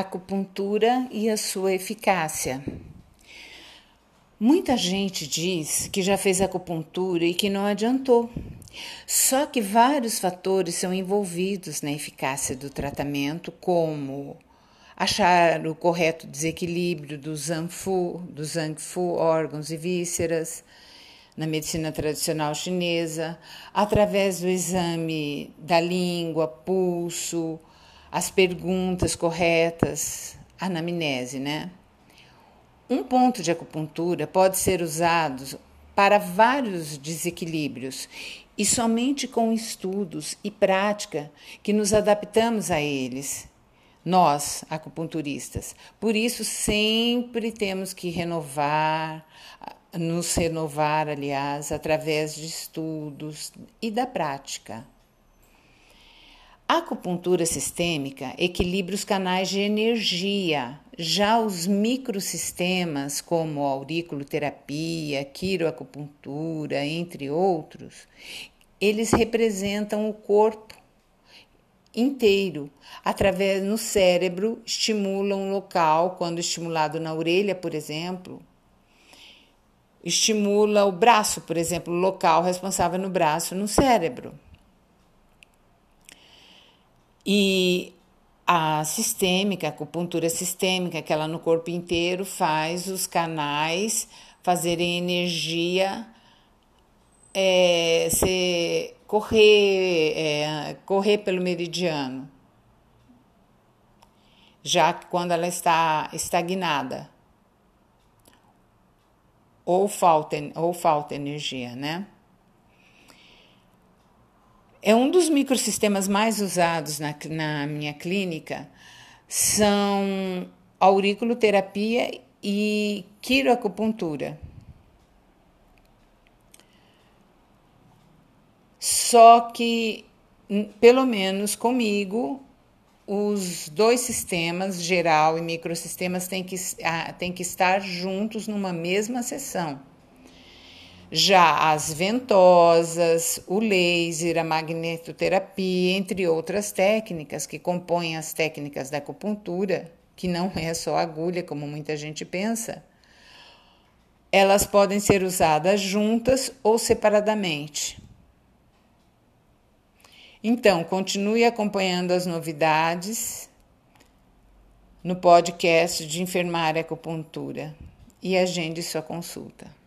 acupuntura e a sua eficácia. Muita gente diz que já fez acupuntura e que não adiantou. Só que vários fatores são envolvidos na eficácia do tratamento, como achar o correto desequilíbrio do Zanfu, do Zangfu, órgãos e vísceras, na medicina tradicional chinesa, através do exame da língua, pulso, as perguntas corretas, anamnese, né? Um ponto de acupuntura pode ser usado para vários desequilíbrios e somente com estudos e prática que nos adaptamos a eles. Nós, acupunturistas. Por isso, sempre temos que renovar, nos renovar, aliás, através de estudos e da prática. A acupuntura sistêmica equilibra os canais de energia. Já os microsistemas, como auriculoterapia, quiroacupuntura, entre outros, eles representam o corpo inteiro. Através no cérebro, estimulam um local, quando estimulado na orelha, por exemplo, estimula o braço, por exemplo, o local responsável no braço, no cérebro. E a sistêmica, a acupuntura sistêmica, que ela no corpo inteiro faz os canais fazerem energia é, se correr, é, correr pelo meridiano, já que quando ela está estagnada ou falta, ou falta energia, né? É um dos microsistemas mais usados na, na minha clínica são auriculoterapia e quiroacupuntura. Só que, pelo menos comigo, os dois sistemas, geral e microsistemas, têm que, têm que estar juntos numa mesma sessão. Já as ventosas, o laser, a magnetoterapia, entre outras técnicas que compõem as técnicas da acupuntura, que não é só agulha, como muita gente pensa, elas podem ser usadas juntas ou separadamente. Então, continue acompanhando as novidades no podcast de Enfermária Acupuntura e agende sua consulta.